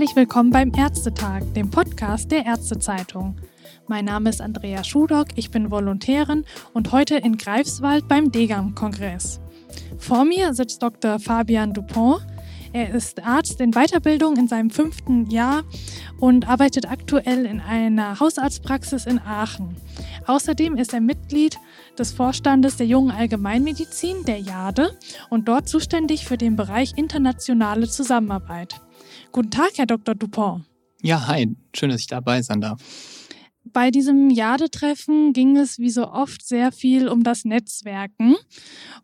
Herzlich willkommen beim Ärztetag, dem Podcast der Ärztezeitung. Mein Name ist Andrea Schudock, ich bin Volontärin und heute in Greifswald beim DEGAM-Kongress. Vor mir sitzt Dr. Fabian Dupont. Er ist Arzt in Weiterbildung in seinem fünften Jahr und arbeitet aktuell in einer Hausarztpraxis in Aachen. Außerdem ist er Mitglied des Vorstandes der Jungen Allgemeinmedizin, der JADE, und dort zuständig für den Bereich internationale Zusammenarbeit. Guten Tag, Herr Dr. Dupont. Ja, hi, schön, dass ich dabei sein darf. Bei diesem Jade-Treffen ging es wie so oft sehr viel um das Netzwerken.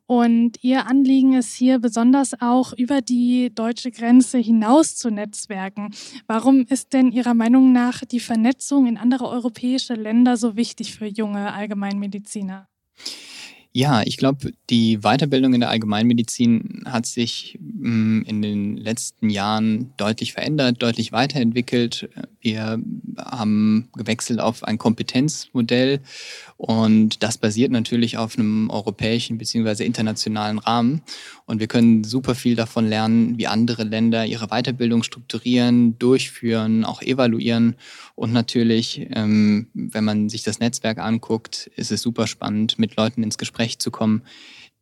Und Ihr Anliegen ist hier besonders auch über die deutsche Grenze hinaus zu netzwerken. Warum ist denn Ihrer Meinung nach die Vernetzung in andere europäische Länder so wichtig für junge Allgemeinmediziner? Ja, ich glaube, die Weiterbildung in der Allgemeinmedizin hat sich mm, in den letzten Jahren deutlich verändert, deutlich weiterentwickelt. Wir haben gewechselt auf ein Kompetenzmodell und das basiert natürlich auf einem europäischen bzw. internationalen Rahmen. Und wir können super viel davon lernen, wie andere Länder ihre Weiterbildung strukturieren, durchführen, auch evaluieren. Und natürlich, ähm, wenn man sich das Netzwerk anguckt, ist es super spannend, mit Leuten ins Gespräch zu kommen,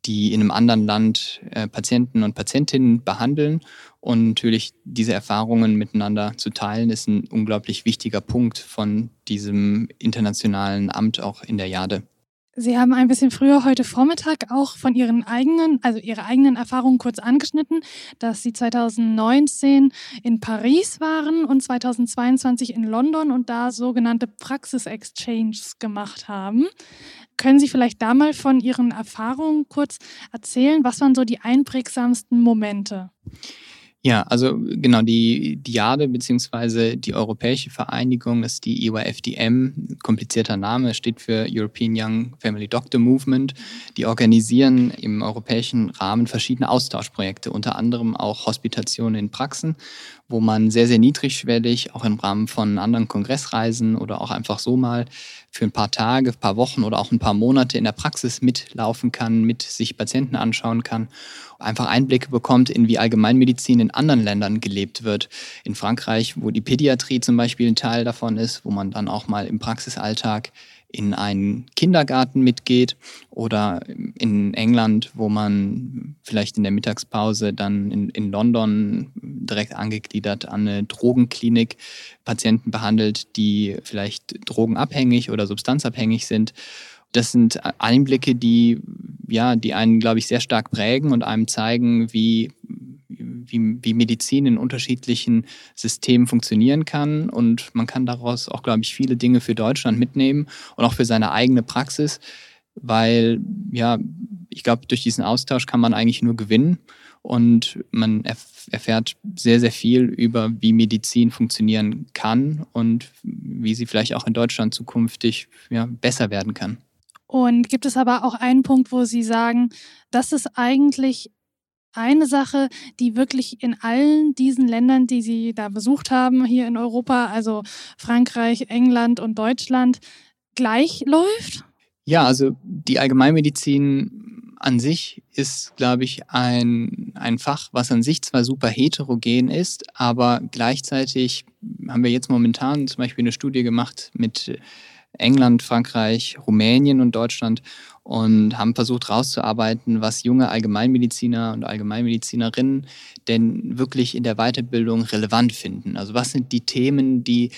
die in einem anderen Land äh, Patienten und Patientinnen behandeln. Und natürlich diese Erfahrungen miteinander zu teilen, ist ein unglaublich wichtiger Punkt von diesem internationalen Amt auch in der Jade. Sie haben ein bisschen früher heute Vormittag auch von Ihren eigenen, also Ihre eigenen Erfahrungen kurz angeschnitten, dass Sie 2019 in Paris waren und 2022 in London und da sogenannte Praxis-Exchanges gemacht haben. Können Sie vielleicht da mal von Ihren Erfahrungen kurz erzählen? Was waren so die einprägsamsten Momente? Ja, also genau, die Diade beziehungsweise die Europäische Vereinigung ist die EYFDM, komplizierter Name, steht für European Young Family Doctor Movement. Die organisieren im europäischen Rahmen verschiedene Austauschprojekte, unter anderem auch Hospitationen in Praxen, wo man sehr, sehr niedrigschwellig, auch im Rahmen von anderen Kongressreisen oder auch einfach so mal für ein paar Tage, ein paar Wochen oder auch ein paar Monate in der Praxis mitlaufen kann, mit sich Patienten anschauen kann einfach Einblicke bekommt in wie Allgemeinmedizin in anderen Ländern gelebt wird. In Frankreich, wo die Pädiatrie zum Beispiel ein Teil davon ist, wo man dann auch mal im Praxisalltag in einen Kindergarten mitgeht oder in England, wo man vielleicht in der Mittagspause dann in, in London direkt angegliedert an eine Drogenklinik Patienten behandelt, die vielleicht drogenabhängig oder substanzabhängig sind. Das sind Einblicke, die, ja, die einen, glaube ich, sehr stark prägen und einem zeigen, wie, wie, wie Medizin in unterschiedlichen Systemen funktionieren kann. Und man kann daraus auch, glaube ich, viele Dinge für Deutschland mitnehmen und auch für seine eigene Praxis, weil, ja, ich glaube, durch diesen Austausch kann man eigentlich nur gewinnen und man erfährt sehr, sehr viel über, wie Medizin funktionieren kann und wie sie vielleicht auch in Deutschland zukünftig ja, besser werden kann. Und gibt es aber auch einen Punkt, wo Sie sagen, das ist eigentlich eine Sache, die wirklich in allen diesen Ländern, die Sie da besucht haben, hier in Europa, also Frankreich, England und Deutschland, gleich läuft? Ja, also die Allgemeinmedizin an sich ist, glaube ich, ein, ein Fach, was an sich zwar super heterogen ist, aber gleichzeitig haben wir jetzt momentan zum Beispiel eine Studie gemacht mit England, Frankreich, Rumänien und Deutschland und haben versucht herauszuarbeiten, was junge Allgemeinmediziner und Allgemeinmedizinerinnen denn wirklich in der Weiterbildung relevant finden. Also was sind die Themen, die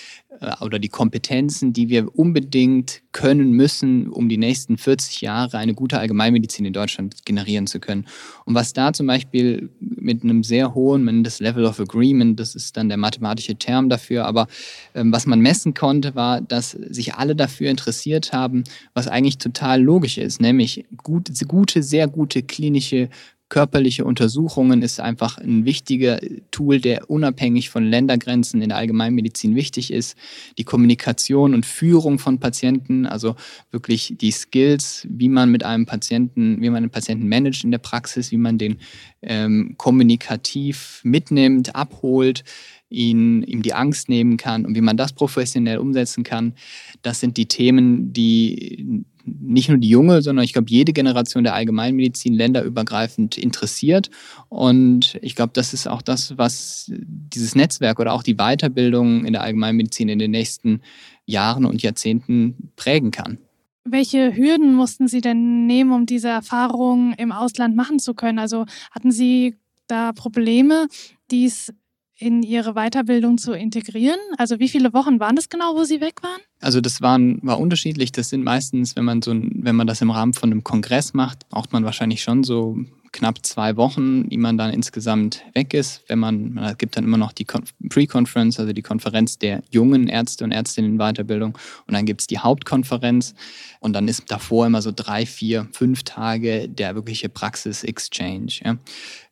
oder die Kompetenzen, die wir unbedingt können müssen, um die nächsten 40 Jahre eine gute Allgemeinmedizin in Deutschland generieren zu können. Und was da zum Beispiel mit einem sehr hohen, man das Level of Agreement, das ist dann der mathematische Term dafür, aber ähm, was man messen konnte, war, dass sich alle dafür interessiert haben, was eigentlich total logisch ist, nämlich gut, gute, sehr gute klinische Körperliche Untersuchungen ist einfach ein wichtiger Tool, der unabhängig von Ländergrenzen in der Allgemeinmedizin wichtig ist. Die Kommunikation und Führung von Patienten, also wirklich die Skills, wie man mit einem Patienten, wie man einen Patienten managt in der Praxis, wie man den ähm, kommunikativ mitnimmt, abholt, ihn, ihm die Angst nehmen kann und wie man das professionell umsetzen kann. Das sind die Themen, die nicht nur die junge, sondern ich glaube jede Generation der Allgemeinmedizin länderübergreifend interessiert. Und ich glaube, das ist auch das, was dieses Netzwerk oder auch die Weiterbildung in der Allgemeinmedizin in den nächsten Jahren und Jahrzehnten prägen kann. Welche Hürden mussten Sie denn nehmen, um diese Erfahrung im Ausland machen zu können? Also hatten Sie da Probleme, dies in Ihre Weiterbildung zu integrieren? Also wie viele Wochen waren das genau, wo Sie weg waren? Also das waren, war unterschiedlich. Das sind meistens, wenn man so, wenn man das im Rahmen von einem Kongress macht, braucht man wahrscheinlich schon so knapp zwei Wochen, die man dann insgesamt weg ist. Wenn man, man gibt dann immer noch die Pre-Conference, also die Konferenz der jungen Ärzte und Ärztinnen in Weiterbildung. Und dann gibt es die Hauptkonferenz. Und dann ist davor immer so drei, vier, fünf Tage der wirkliche Praxis-Exchange. Ja.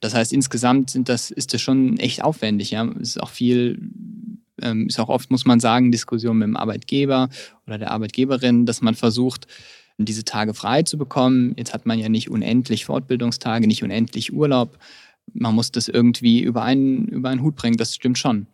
Das heißt, insgesamt sind das, ist das schon echt aufwendig. Ja. Es ist auch viel ähm, ist auch oft, muss man sagen, Diskussion mit dem Arbeitgeber oder der Arbeitgeberin, dass man versucht, diese Tage frei zu bekommen. Jetzt hat man ja nicht unendlich Fortbildungstage, nicht unendlich Urlaub. Man muss das irgendwie über einen, über einen Hut bringen, das stimmt schon.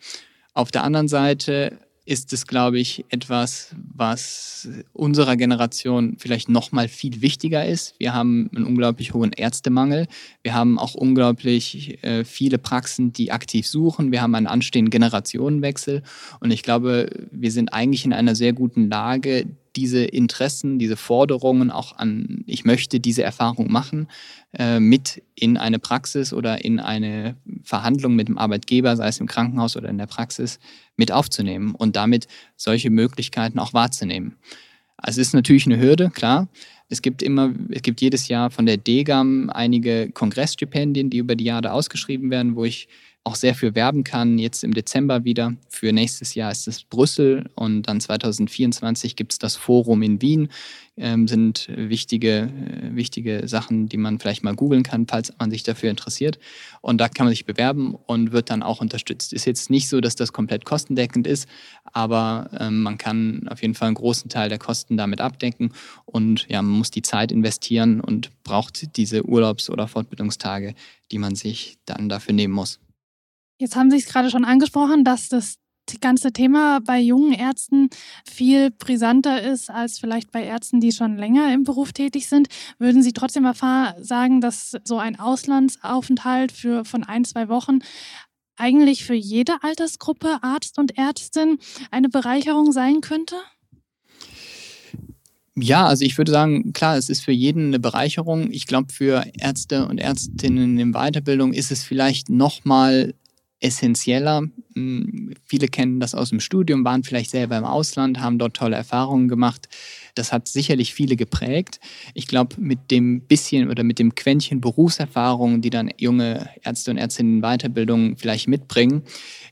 Auf der anderen Seite ist es, glaube ich, etwas, was unserer Generation vielleicht noch mal viel wichtiger ist. Wir haben einen unglaublich hohen Ärztemangel. Wir haben auch unglaublich äh, viele Praxen, die aktiv suchen. Wir haben einen anstehenden Generationenwechsel. Und ich glaube, wir sind eigentlich in einer sehr guten Lage, diese Interessen, diese Forderungen auch an, ich möchte diese Erfahrung machen, äh, mit in eine Praxis oder in eine Verhandlung mit dem Arbeitgeber, sei es im Krankenhaus oder in der Praxis, mit aufzunehmen und damit solche Möglichkeiten auch wahrzunehmen. Also es ist natürlich eine Hürde, klar. Es gibt immer, es gibt jedes Jahr von der DGAM einige Kongressstipendien, die über die Jahre ausgeschrieben werden, wo ich auch sehr für werben kann. Jetzt im Dezember wieder. Für nächstes Jahr ist es Brüssel und dann 2024 gibt es das Forum in Wien. Ähm, sind wichtige, äh, wichtige Sachen, die man vielleicht mal googeln kann, falls man sich dafür interessiert. Und da kann man sich bewerben und wird dann auch unterstützt. Ist jetzt nicht so, dass das komplett kostendeckend ist, aber ähm, man kann auf jeden Fall einen großen Teil der Kosten damit abdecken und ja, man muss die Zeit investieren und braucht diese Urlaubs- oder Fortbildungstage, die man sich dann dafür nehmen muss. Jetzt haben Sie es gerade schon angesprochen, dass das ganze Thema bei jungen Ärzten viel brisanter ist als vielleicht bei Ärzten, die schon länger im Beruf tätig sind. Würden Sie trotzdem sagen, dass so ein Auslandsaufenthalt für, von ein, zwei Wochen eigentlich für jede Altersgruppe, Arzt und Ärztin, eine Bereicherung sein könnte? Ja, also ich würde sagen, klar, es ist für jeden eine Bereicherung. Ich glaube, für Ärzte und Ärztinnen in Weiterbildung ist es vielleicht nochmal essentieller. Hm, viele kennen das aus dem Studium, waren vielleicht selber im Ausland, haben dort tolle Erfahrungen gemacht. Das hat sicherlich viele geprägt. Ich glaube, mit dem bisschen oder mit dem Quäntchen Berufserfahrung, die dann junge Ärzte und Ärztinnen in Weiterbildung vielleicht mitbringen,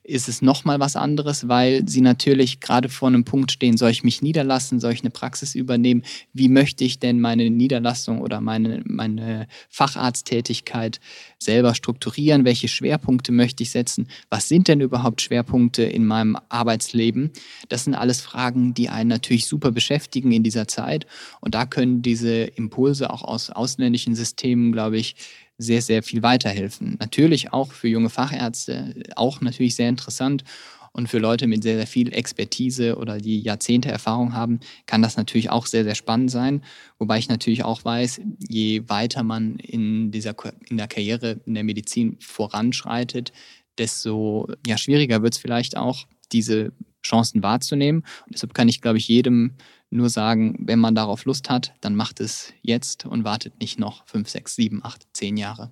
ist es nochmal was anderes, weil sie natürlich gerade vor einem Punkt stehen, soll ich mich niederlassen, soll ich eine Praxis übernehmen, wie möchte ich denn meine Niederlassung oder meine, meine Facharzttätigkeit selber strukturieren, welche Schwerpunkte möchte ich setzen, was sind denn überhaupt Schwerpunkte in meinem Arbeitsleben. Das sind alles Fragen, die einen natürlich super beschäftigen in dieser Zeit und da können diese Impulse auch aus ausländischen Systemen, glaube ich, sehr, sehr viel weiterhelfen. Natürlich auch für junge Fachärzte, auch natürlich sehr interessant. Und für Leute mit sehr, sehr viel Expertise oder die Jahrzehnte Erfahrung haben, kann das natürlich auch sehr, sehr spannend sein. Wobei ich natürlich auch weiß, je weiter man in, dieser, in der Karriere in der Medizin voranschreitet, desto ja, schwieriger wird es vielleicht auch, diese Chancen wahrzunehmen. Und deshalb kann ich, glaube ich, jedem nur sagen, wenn man darauf Lust hat, dann macht es jetzt und wartet nicht noch fünf, sechs, sieben, acht, zehn Jahre.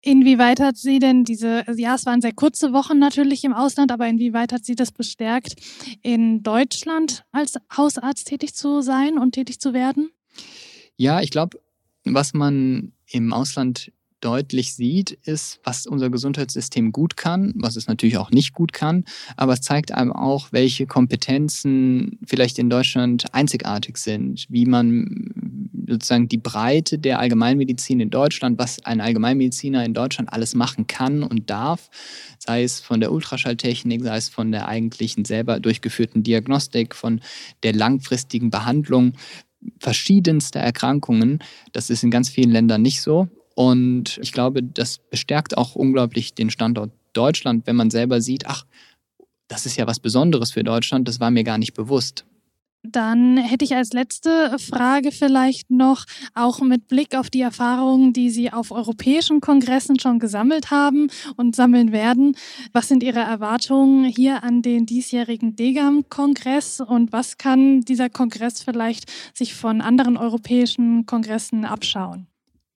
Inwieweit hat sie denn diese, also ja, es waren sehr kurze Wochen natürlich im Ausland, aber inwieweit hat sie das bestärkt, in Deutschland als Hausarzt tätig zu sein und tätig zu werden? Ja, ich glaube, was man im Ausland deutlich sieht, ist, was unser Gesundheitssystem gut kann, was es natürlich auch nicht gut kann, aber es zeigt einem auch, welche Kompetenzen vielleicht in Deutschland einzigartig sind, wie man sozusagen die Breite der Allgemeinmedizin in Deutschland, was ein Allgemeinmediziner in Deutschland alles machen kann und darf, sei es von der Ultraschalltechnik, sei es von der eigentlichen selber durchgeführten Diagnostik, von der langfristigen Behandlung verschiedenster Erkrankungen. Das ist in ganz vielen Ländern nicht so. Und ich glaube, das bestärkt auch unglaublich den Standort Deutschland, wenn man selber sieht, ach, das ist ja was Besonderes für Deutschland, das war mir gar nicht bewusst. Dann hätte ich als letzte Frage vielleicht noch, auch mit Blick auf die Erfahrungen, die Sie auf europäischen Kongressen schon gesammelt haben und sammeln werden. Was sind Ihre Erwartungen hier an den diesjährigen DEGAM-Kongress und was kann dieser Kongress vielleicht sich von anderen europäischen Kongressen abschauen?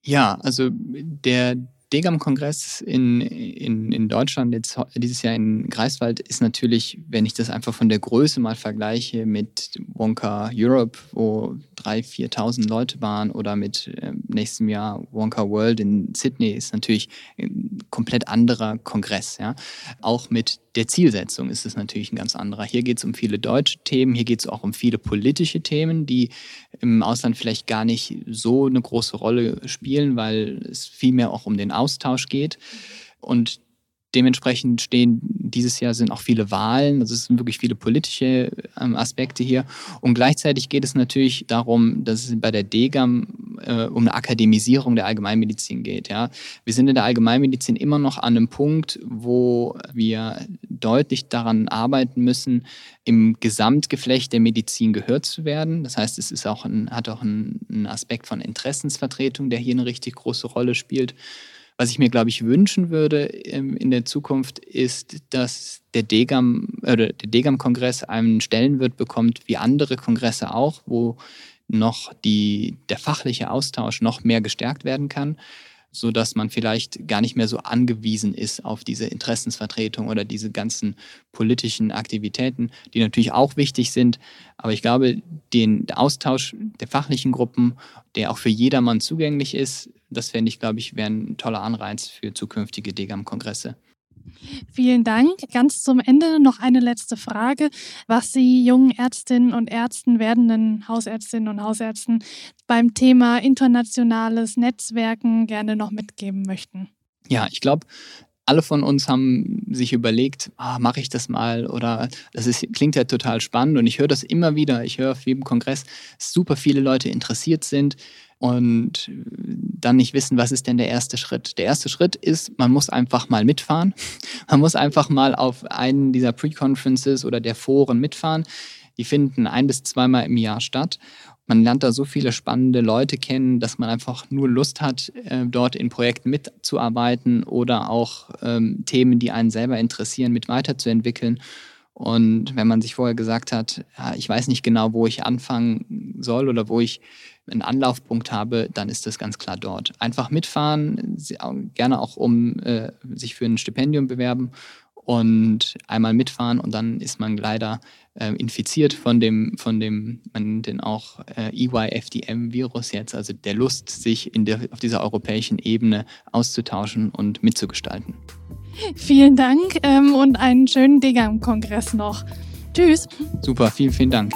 Ja, also der Degam-Kongress in, in, in Deutschland jetzt, dieses Jahr in Greifswald ist natürlich, wenn ich das einfach von der Größe mal vergleiche mit Wonka Europe, wo 3.000, 4.000 Leute waren oder mit äh, nächstem Jahr Wonka World in Sydney, ist natürlich ein komplett anderer Kongress. Ja? Auch mit der Zielsetzung ist es natürlich ein ganz anderer. Hier geht es um viele deutsche Themen, hier geht es auch um viele politische Themen, die im Ausland vielleicht gar nicht so eine große Rolle spielen, weil es vielmehr auch um den Austausch geht. Und Dementsprechend stehen dieses Jahr sind auch viele Wahlen, also es sind wirklich viele politische ähm, Aspekte hier. Und gleichzeitig geht es natürlich darum, dass es bei der DGAM äh, um eine Akademisierung der Allgemeinmedizin geht. Ja. Wir sind in der Allgemeinmedizin immer noch an einem Punkt, wo wir deutlich daran arbeiten müssen, im Gesamtgeflecht der Medizin gehört zu werden. Das heißt, es ist auch ein, hat auch einen Aspekt von Interessensvertretung, der hier eine richtig große Rolle spielt. Was ich mir, glaube ich, wünschen würde ähm, in der Zukunft, ist, dass der DGAM oder der DGAM-Kongress einen Stellenwert bekommt, wie andere Kongresse auch, wo noch die, der fachliche Austausch noch mehr gestärkt werden kann, sodass man vielleicht gar nicht mehr so angewiesen ist auf diese Interessensvertretung oder diese ganzen politischen Aktivitäten, die natürlich auch wichtig sind. Aber ich glaube, den Austausch der fachlichen Gruppen, der auch für jedermann zugänglich ist, das fände ich, glaube ich, wäre ein toller Anreiz für zukünftige DGAM-Kongresse. Vielen Dank. Ganz zum Ende noch eine letzte Frage, was Sie jungen Ärztinnen und Ärzten, werdenden Hausärztinnen und Hausärzten beim Thema internationales Netzwerken gerne noch mitgeben möchten. Ja, ich glaube, alle von uns haben sich überlegt, ah, mache ich das mal oder das ist, klingt ja total spannend und ich höre das immer wieder. Ich höre auf jedem Kongress, dass super viele Leute interessiert sind und dann nicht wissen, was ist denn der erste Schritt. Der erste Schritt ist, man muss einfach mal mitfahren. Man muss einfach mal auf einen dieser Pre-Conferences oder der Foren mitfahren. Die finden ein bis zweimal im Jahr statt. Man lernt da so viele spannende Leute kennen, dass man einfach nur Lust hat, äh, dort in Projekten mitzuarbeiten oder auch ähm, Themen, die einen selber interessieren, mit weiterzuentwickeln. Und wenn man sich vorher gesagt hat, ja, ich weiß nicht genau, wo ich anfangen soll oder wo ich einen Anlaufpunkt habe, dann ist das ganz klar dort. Einfach mitfahren, gerne auch um äh, sich für ein Stipendium bewerben und einmal mitfahren und dann ist man leider äh, infiziert von dem, von dem, man nennt den auch äh, EYFDM-Virus jetzt, also der Lust, sich in der, auf dieser europäischen Ebene auszutauschen und mitzugestalten. Vielen Dank ähm, und einen schönen Degam-Kongress noch. Tschüss. Super, vielen, vielen Dank.